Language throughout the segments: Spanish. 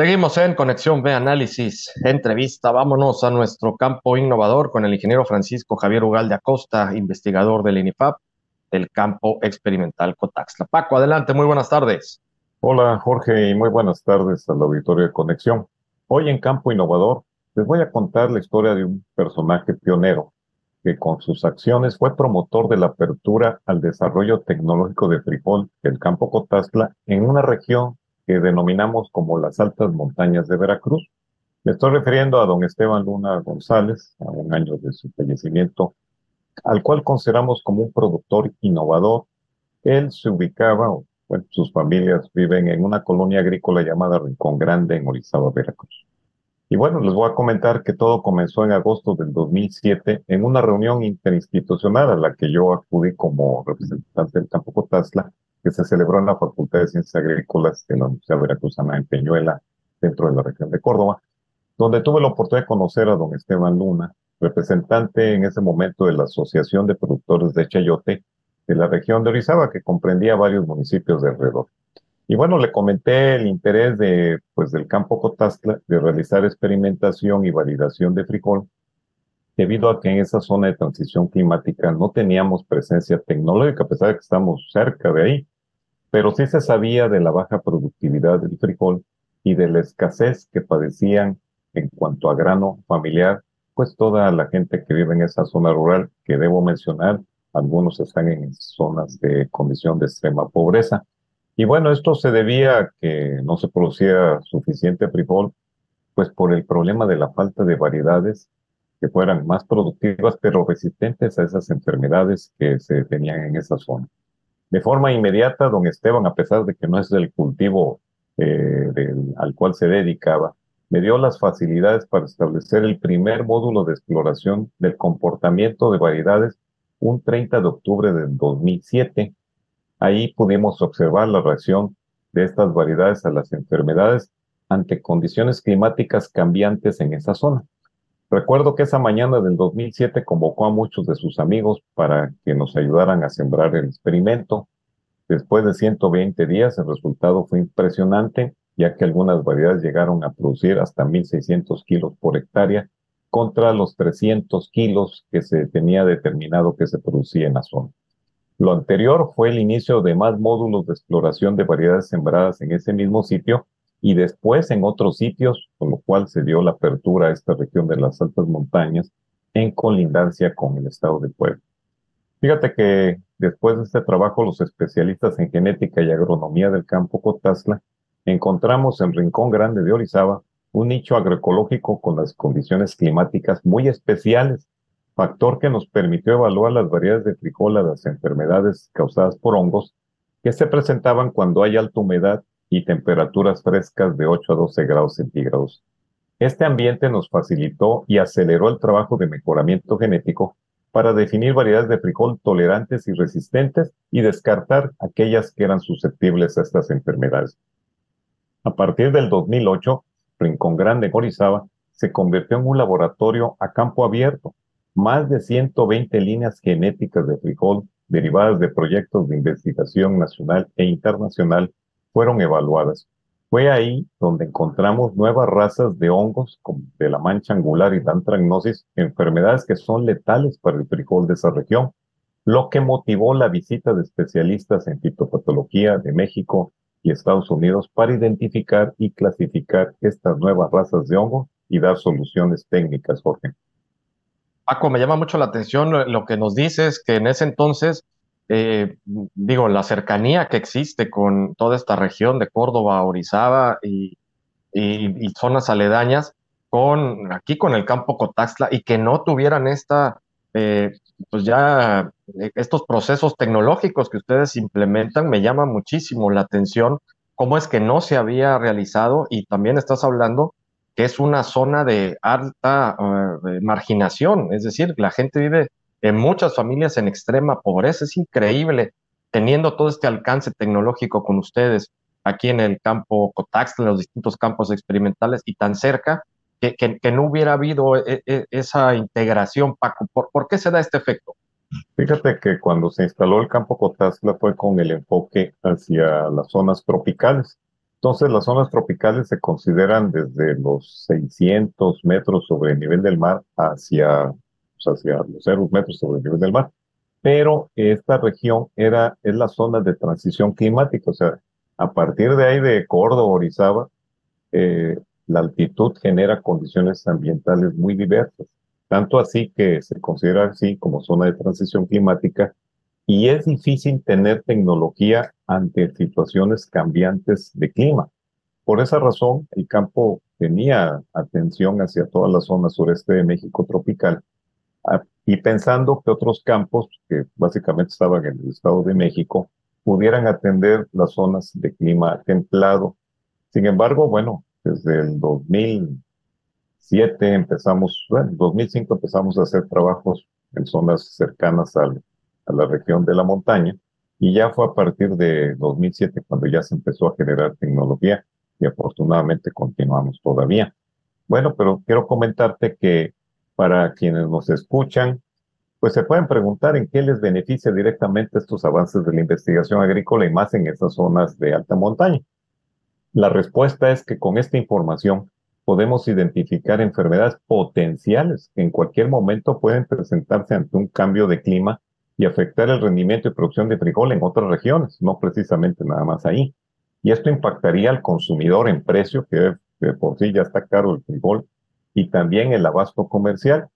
Seguimos en Conexión B Análisis, entrevista. Vámonos a nuestro campo innovador con el ingeniero Francisco Javier Ugalde Acosta, investigador del INIFAP, del campo experimental Cotaxla. Paco, adelante, muy buenas tardes. Hola Jorge y muy buenas tardes al auditorio de Conexión. Hoy en Campo Innovador les voy a contar la historia de un personaje pionero que con sus acciones fue promotor de la apertura al desarrollo tecnológico de frijol del campo Cotazla en una región que denominamos como las altas montañas de Veracruz. Me estoy refiriendo a don Esteban Luna González, a un año de su fallecimiento, al cual consideramos como un productor innovador. Él se ubicaba, bueno, sus familias viven en una colonia agrícola llamada Rincón Grande en Orizaba, Veracruz. Y bueno, les voy a comentar que todo comenzó en agosto del 2007 en una reunión interinstitucional a la que yo acudí como representante del campo Cotazla que se celebró en la Facultad de Ciencias Agrícolas de la Universidad Veracruzana en Peñuela, dentro de la región de Córdoba, donde tuve la oportunidad de conocer a don Esteban Luna, representante en ese momento de la Asociación de Productores de Chayote de la región de Orizaba, que comprendía varios municipios de alrededor. Y bueno, le comenté el interés de, pues, del campo Cotazla de realizar experimentación y validación de frijol, debido a que en esa zona de transición climática no teníamos presencia tecnológica, a pesar de que estamos cerca de ahí, pero sí se sabía de la baja productividad del frijol y de la escasez que padecían en cuanto a grano familiar, pues toda la gente que vive en esa zona rural, que debo mencionar, algunos están en zonas de condición de extrema pobreza. Y bueno, esto se debía a que no se producía suficiente frijol, pues por el problema de la falta de variedades que fueran más productivas, pero resistentes a esas enfermedades que se tenían en esa zona. De forma inmediata, don Esteban, a pesar de que no es el cultivo eh, al cual se dedicaba, me dio las facilidades para establecer el primer módulo de exploración del comportamiento de variedades un 30 de octubre del 2007. Ahí pudimos observar la reacción de estas variedades a las enfermedades ante condiciones climáticas cambiantes en esa zona. Recuerdo que esa mañana del 2007 convocó a muchos de sus amigos para que nos ayudaran a sembrar el experimento. Después de 120 días, el resultado fue impresionante, ya que algunas variedades llegaron a producir hasta 1.600 kilos por hectárea contra los 300 kilos que se tenía determinado que se producía en la zona. Lo anterior fue el inicio de más módulos de exploración de variedades sembradas en ese mismo sitio y después en otros sitios, con lo cual se dio la apertura a esta región de las altas montañas en colindancia con el estado de Puebla. Fíjate que después de este trabajo, los especialistas en genética y agronomía del campo Cotazla encontramos en Rincón Grande de Orizaba un nicho agroecológico con las condiciones climáticas muy especiales, factor que nos permitió evaluar las variedades de frijol a las enfermedades causadas por hongos que se presentaban cuando hay alta humedad y temperaturas frescas de 8 a 12 grados centígrados. Este ambiente nos facilitó y aceleró el trabajo de mejoramiento genético para definir variedades de frijol tolerantes y resistentes y descartar aquellas que eran susceptibles a estas enfermedades. A partir del 2008, Rincón Grande Orizaba se convirtió en un laboratorio a campo abierto. Más de 120 líneas genéticas de frijol derivadas de proyectos de investigación nacional e internacional fueron evaluadas. Fue ahí donde encontramos nuevas razas de hongos de la mancha angular y dantragnosis, enfermedades que son letales para el frijol de esa región, lo que motivó la visita de especialistas en fitopatología de México y Estados Unidos para identificar y clasificar estas nuevas razas de hongo y dar soluciones técnicas, Jorge. Paco, me llama mucho la atención lo que nos dices, que en ese entonces eh, digo, la cercanía que existe con toda esta región de Córdoba, Orizaba y, zonas aledañas, con aquí con el campo Cotaxla y que no tuvieran esta, eh, pues ya eh, estos procesos tecnológicos que ustedes implementan, me llama muchísimo la atención cómo es que no se había realizado y también estás hablando que es una zona de alta marginación, es decir, la gente vive en muchas familias en extrema pobreza. Es increíble teniendo todo este alcance tecnológico con ustedes aquí en el campo Cotax, en los distintos campos experimentales y tan cerca, que, que, no hubiera habido e, e, esa integración, Paco. ¿Por, qué se da este efecto? Fíjate que cuando se instaló el campo Cotazla fue con el enfoque hacia las zonas tropicales. Entonces, las zonas tropicales se consideran desde los 600 metros sobre el nivel del mar hacia, hacia los 0 metros sobre el nivel del mar. Pero esta región era, es la zona de transición climática, o sea, a partir de ahí de Córdoba, Orizaba, eh, la altitud genera condiciones ambientales muy diversas, tanto así que se considera así como zona de transición climática y es difícil tener tecnología ante situaciones cambiantes de clima. Por esa razón, el campo tenía atención hacia toda la zona sureste de México tropical y pensando que otros campos, que básicamente estaban en el Estado de México, pudieran atender las zonas de clima templado. Sin embargo, bueno, desde el 2007 empezamos, bueno, 2005 empezamos a hacer trabajos en zonas cercanas al a la región de la montaña. Y ya fue a partir de 2007 cuando ya se empezó a generar tecnología y afortunadamente continuamos todavía. Bueno, pero quiero comentarte que para quienes nos escuchan, pues se pueden preguntar en qué les beneficia directamente estos avances de la investigación agrícola y más en estas zonas de alta montaña. La respuesta es que con esta información podemos identificar enfermedades potenciales que en cualquier momento pueden presentarse ante un cambio de clima y afectar el rendimiento y producción de frijol en otras regiones, no precisamente nada más ahí. Y esto impactaría al consumidor en precio, que por sí ya está caro el frijol, y también el abasto comercial.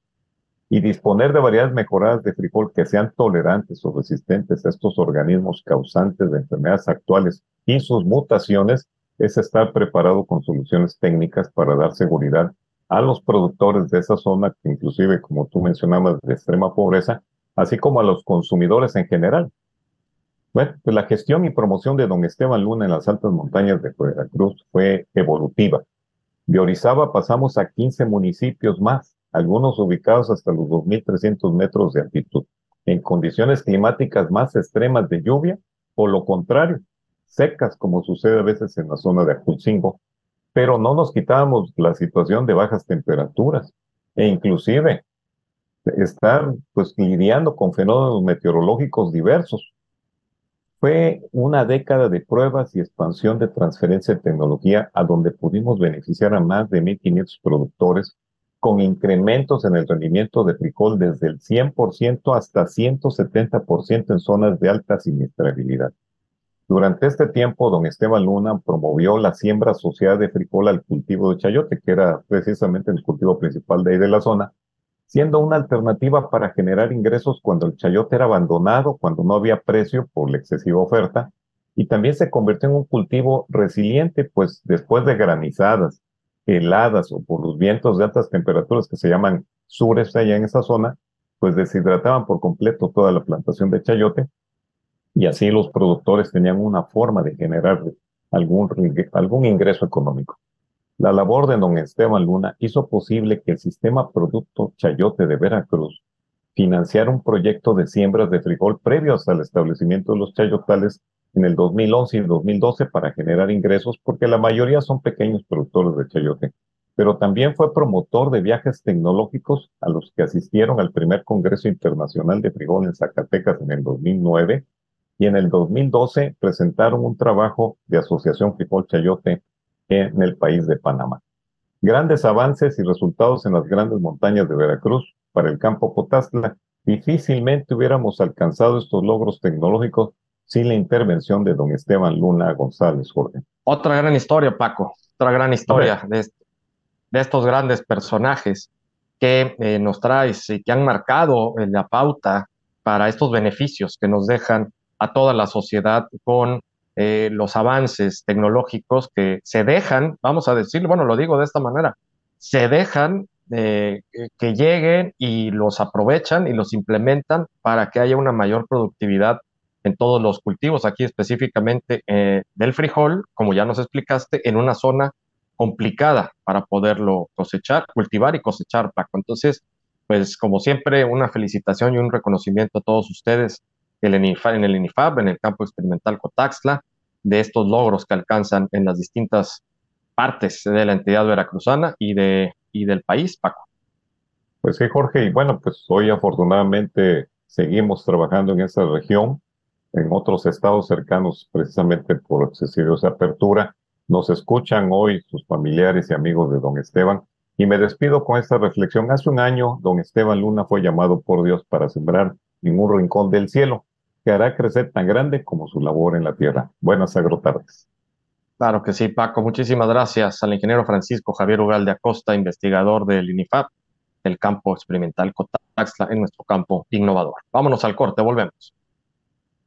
Y disponer de variedades mejoradas de frijol que sean tolerantes o resistentes a estos organismos causantes de enfermedades actuales y sus mutaciones es estar preparado con soluciones técnicas para dar seguridad a los productores de esa zona, inclusive, como tú mencionabas, de extrema pobreza, así como a los consumidores en general. Pues la gestión y promoción de don Esteban Luna en las altas montañas de Veracruz fue evolutiva. De Orizaba pasamos a 15 municipios más, algunos ubicados hasta los 2.300 metros de altitud, en condiciones climáticas más extremas de lluvia o lo contrario, secas como sucede a veces en la zona de Ajulcingo, pero no nos quitábamos la situación de bajas temperaturas e inclusive estar pues lidiando con fenómenos meteorológicos diversos. Fue una década de pruebas y expansión de transferencia de tecnología a donde pudimos beneficiar a más de 1.500 productores con incrementos en el rendimiento de frijol desde el 100% hasta 170% en zonas de alta siniestrabilidad. Durante este tiempo, don Esteban Luna promovió la siembra asociada de frijol al cultivo de chayote, que era precisamente el cultivo principal de ahí de la zona, siendo una alternativa para generar ingresos cuando el chayote era abandonado, cuando no había precio por la excesiva oferta, y también se convirtió en un cultivo resiliente, pues después de granizadas, heladas o por los vientos de altas temperaturas que se llaman sures allá en esa zona, pues deshidrataban por completo toda la plantación de chayote y así los productores tenían una forma de generar algún, algún ingreso económico. La labor de don Esteban Luna hizo posible que el sistema Producto Chayote de Veracruz financiara un proyecto de siembras de frijol previos al establecimiento de los chayotales en el 2011 y 2012 para generar ingresos, porque la mayoría son pequeños productores de chayote. Pero también fue promotor de viajes tecnológicos a los que asistieron al primer Congreso Internacional de Frijol en Zacatecas en el 2009 y en el 2012 presentaron un trabajo de Asociación Frijol Chayote en el país de Panamá. Grandes avances y resultados en las grandes montañas de Veracruz para el campo Potastla. Difícilmente hubiéramos alcanzado estos logros tecnológicos sin la intervención de don Esteban Luna González, Jorge. Otra gran historia, Paco, otra gran historia de, de, estos grandes personajes que eh, nos traes y que han marcado eh, la pauta para estos beneficios que nos dejan a toda la sociedad con eh, los avances tecnológicos que se dejan, vamos a decirlo, bueno, lo digo de esta manera, se dejan eh, que lleguen y los aprovechan y los implementan para que haya una mayor productividad en todos los cultivos, aquí específicamente eh, del frijol, como ya nos explicaste, en una zona complicada para poderlo cosechar, cultivar y cosechar, Paco. Entonces, pues como siempre, una felicitación y un reconocimiento a todos ustedes en el INIFAB, en el campo experimental Cotaxla, de estos logros que alcanzan en las distintas partes de la entidad veracruzana y, de, y del país, Paco. Pues sí, Jorge, y bueno, pues hoy afortunadamente seguimos trabajando en esa región, en otros estados cercanos precisamente por de apertura, Nos escuchan hoy sus familiares y amigos de don Esteban y me despido con esta reflexión. Hace un año, don Esteban Luna fue llamado por Dios para sembrar en un rincón del cielo que hará crecer tan grande como su labor en la tierra. Buenas agrotardes. Claro que sí, Paco. Muchísimas gracias al ingeniero Francisco Javier Ugal de Acosta, investigador del INIFAP, el campo experimental Cotaxla en nuestro campo innovador. Vámonos al corte, volvemos.